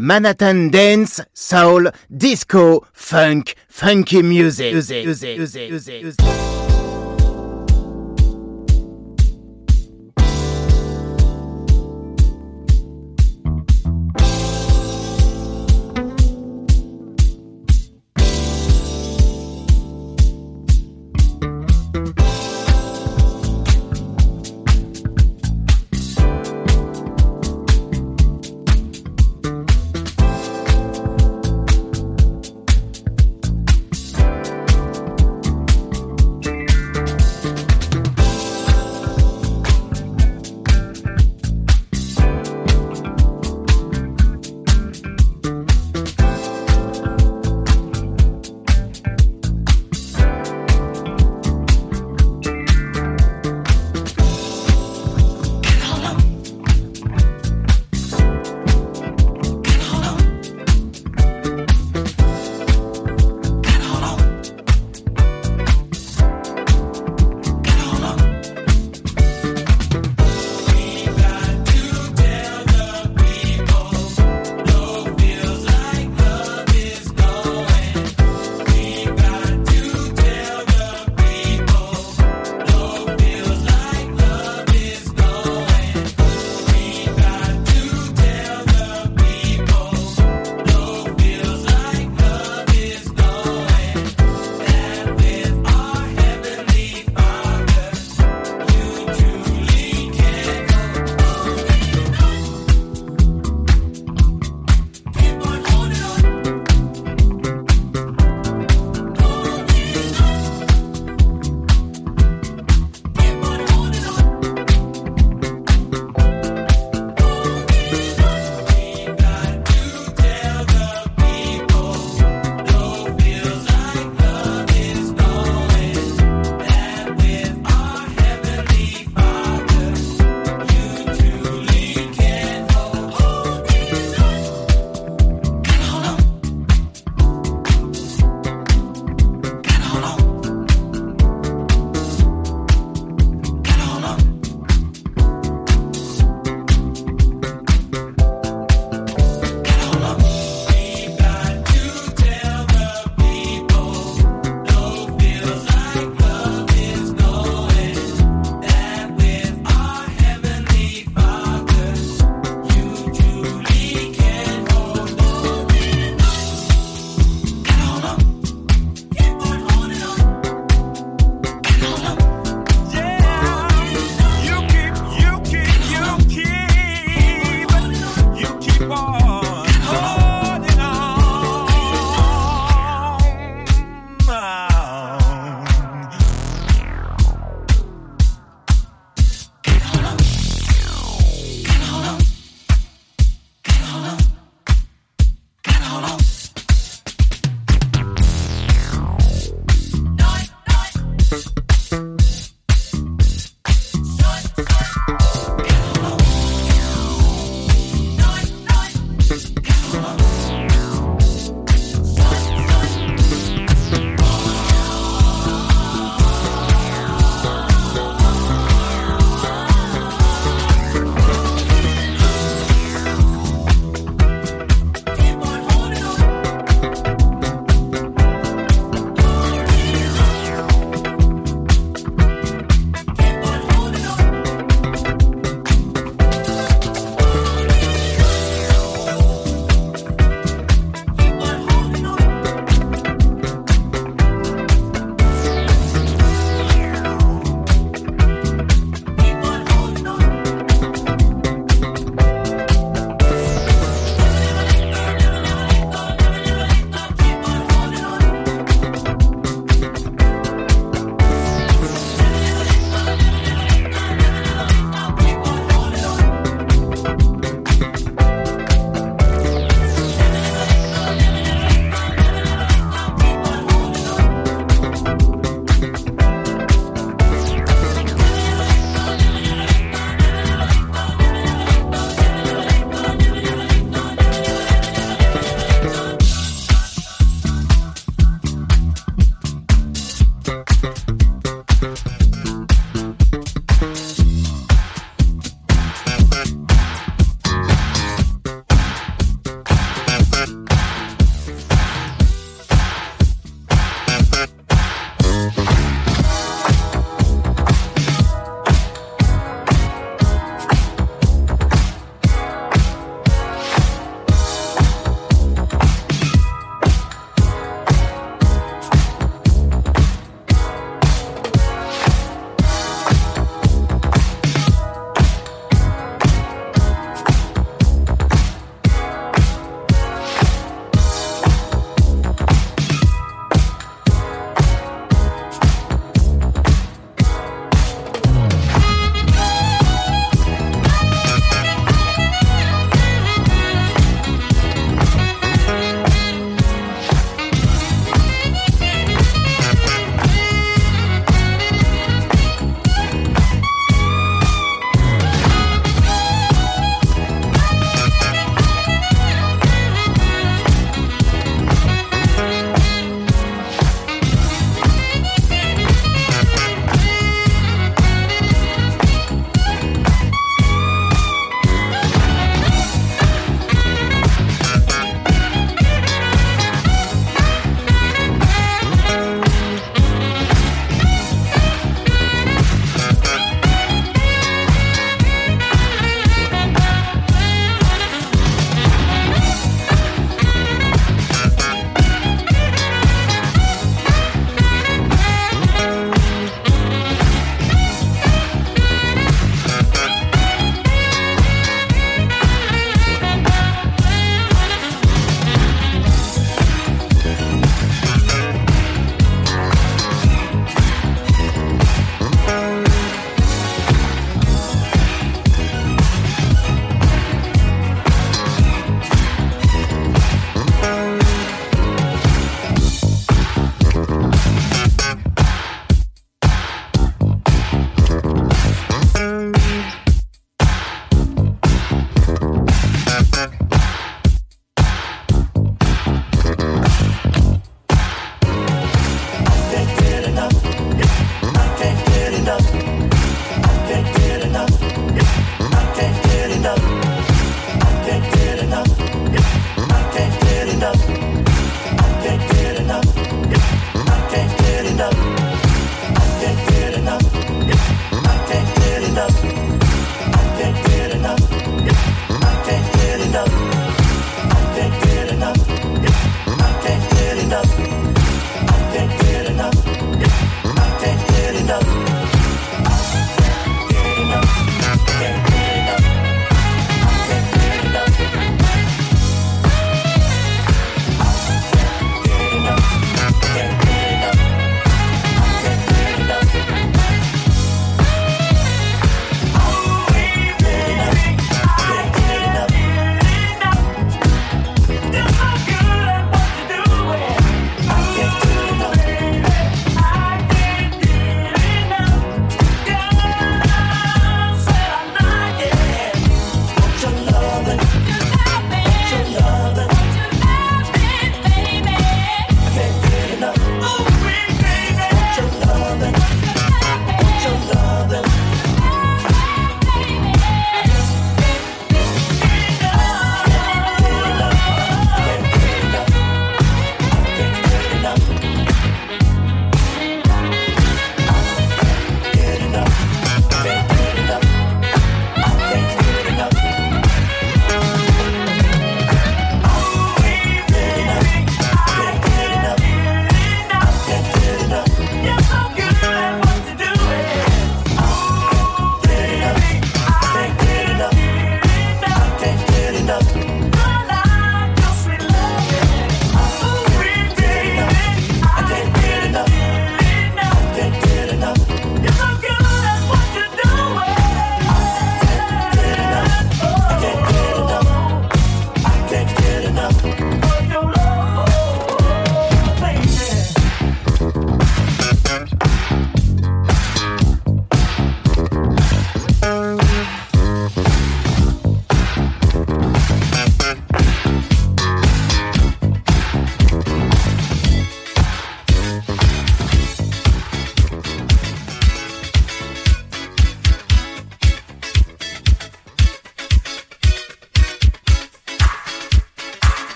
Manhattan dance, soul, disco, funk, funky music, music.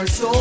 your soul.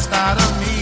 Está out me.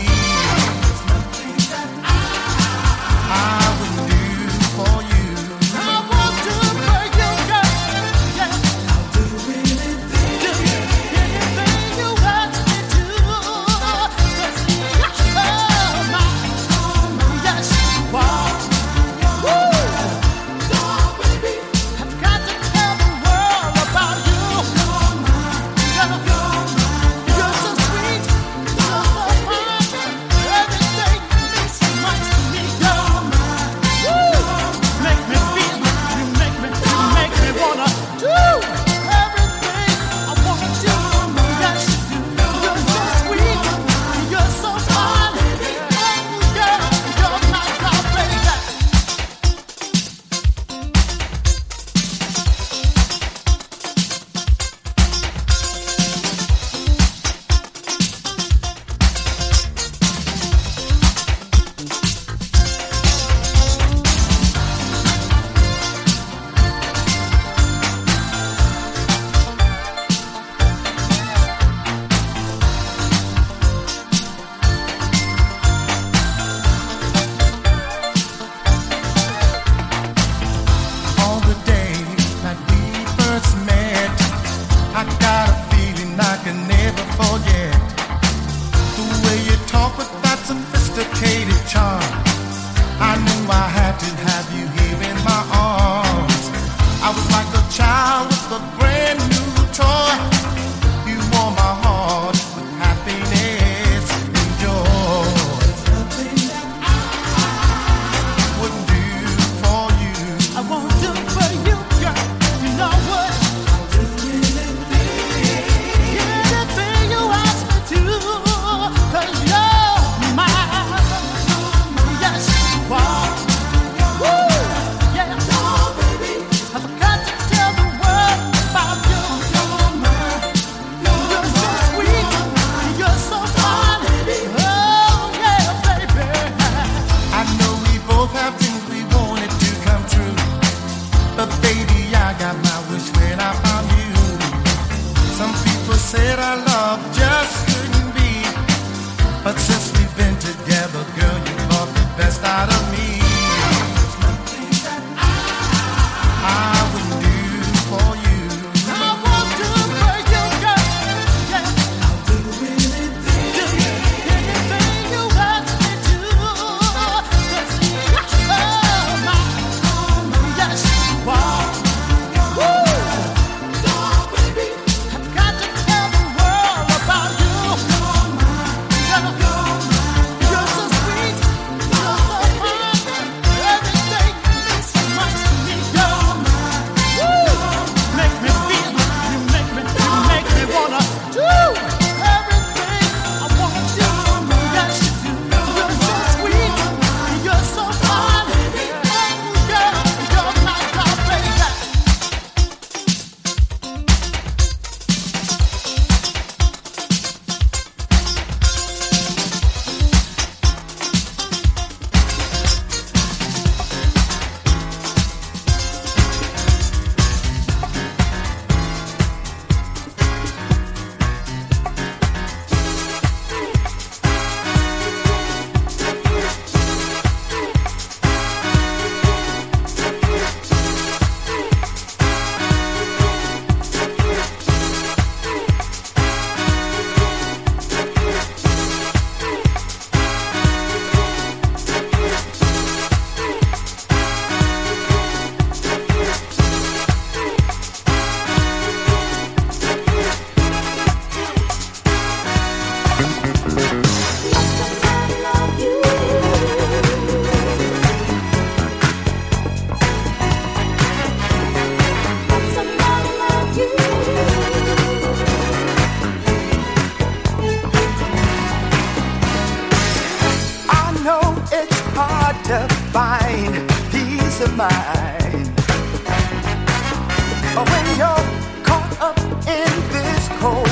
пацан. But when you're caught up in this cold,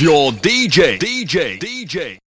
Your DJ, DJ, DJ.